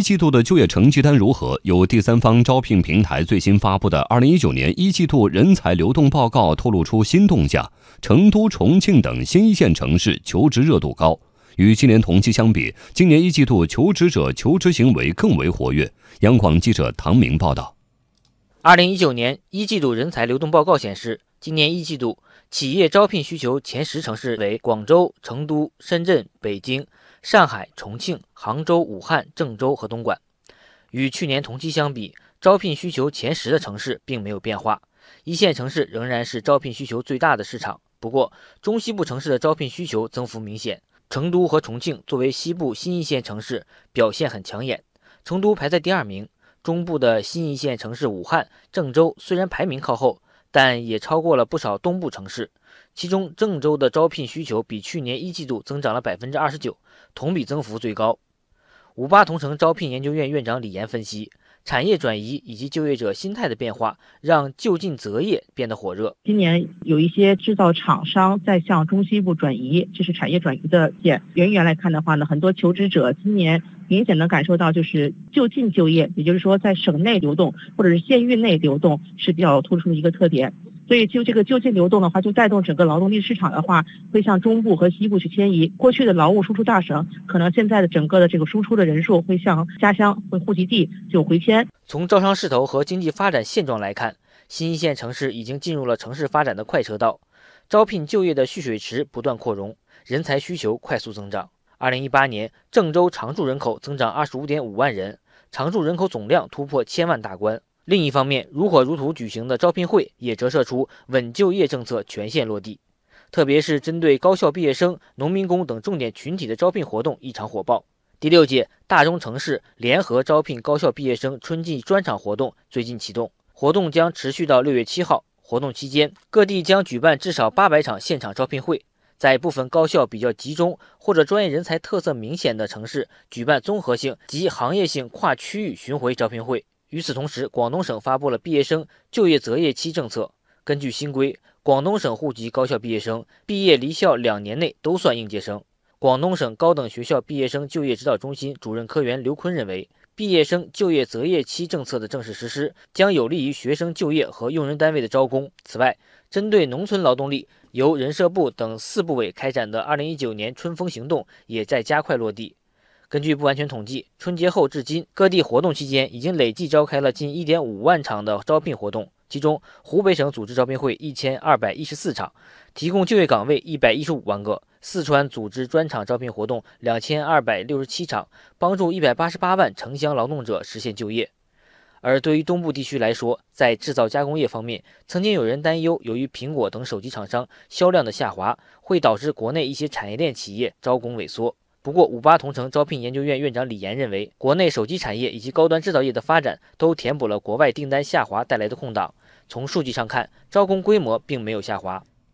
一季度的就业成绩单如何？有第三方招聘平台最新发布的二零一九年一季度人才流动报告透露出新动向：成都、重庆等新一线城市求职热度高。与今年同期相比，今年一季度求职者求职行为更为活跃。央广记者唐明报道。二零一九年一季度人才流动报告显示，今年一季度企业招聘需求前十城市为广州、成都、深圳、北京。上海、重庆、杭州、武汉、郑州和东莞，与去年同期相比，招聘需求前十的城市并没有变化。一线城市仍然是招聘需求最大的市场，不过中西部城市的招聘需求增幅明显。成都和重庆作为西部新一线城市，表现很抢眼。成都排在第二名，中部的新一线城市武汉、郑州虽然排名靠后，但也超过了不少东部城市。其中，郑州的招聘需求比去年一季度增长了百分之二十九，同比增幅最高。五八同城招聘研究院院长李岩分析，产业转移以及就业者心态的变化，让就近择业变得火热。今年有一些制造厂商在向中西部转移，这是产业转移的点。远远来看的话呢，很多求职者今年明显能感受到，就是就近就业，也就是说在省内流动或者是县域内流动是比较突出的一个特点。所以，就这个就近流动的话，就带动整个劳动力市场的话，会向中部和西部去迁移。过去的劳务输出大省，可能现在的整个的这个输出的人数会向家乡、会户籍地就回迁。从招商势头和经济发展现状来看，新一线城市已经进入了城市发展的快车道，招聘就业的蓄水池不断扩容，人才需求快速增长。二零一八年，郑州常住人口增长二十五点五万人，常住人口总量突破千万大关。另一方面，如火如荼举行的招聘会也折射出稳就业政策全线落地，特别是针对高校毕业生、农民工等重点群体的招聘活动异常火爆。第六届大中城市联合招聘高校毕业生春季专场活动最近启动，活动将持续到六月七号。活动期间，各地将举办至少八百场现场招聘会，在部分高校比较集中或者专业人才特色明显的城市，举办综合性及行业性跨区域巡回招聘会。与此同时，广东省发布了毕业生就业择业期政策。根据新规，广东省户籍高校毕业生毕业离校两年内都算应届生。广东省高等学校毕业生就业指导中心主任科员刘坤认为，毕业生就业择业期政策的正式实施，将有利于学生就业和用人单位的招工。此外，针对农村劳动力，由人社部等四部委开展的2019年春风行动也在加快落地。根据不完全统计，春节后至今，各地活动期间已经累计召开了近一点五万场的招聘活动。其中，湖北省组织招聘会一千二百一十四场，提供就业岗位一百一十五万个；四川组织专场招聘活动两千二百六十七场，帮助一百八十八万城乡劳动者实现就业。而对于东部地区来说，在制造加工业方面，曾经有人担忧，由于苹果等手机厂商销量的下滑，会导致国内一些产业链企业招工萎缩。不过，五八同城招聘研究院院长李岩认为，国内手机产业以及高端制造业的发展都填补了国外订单下滑带来的空档。从数据上看，招工规模并没有下滑。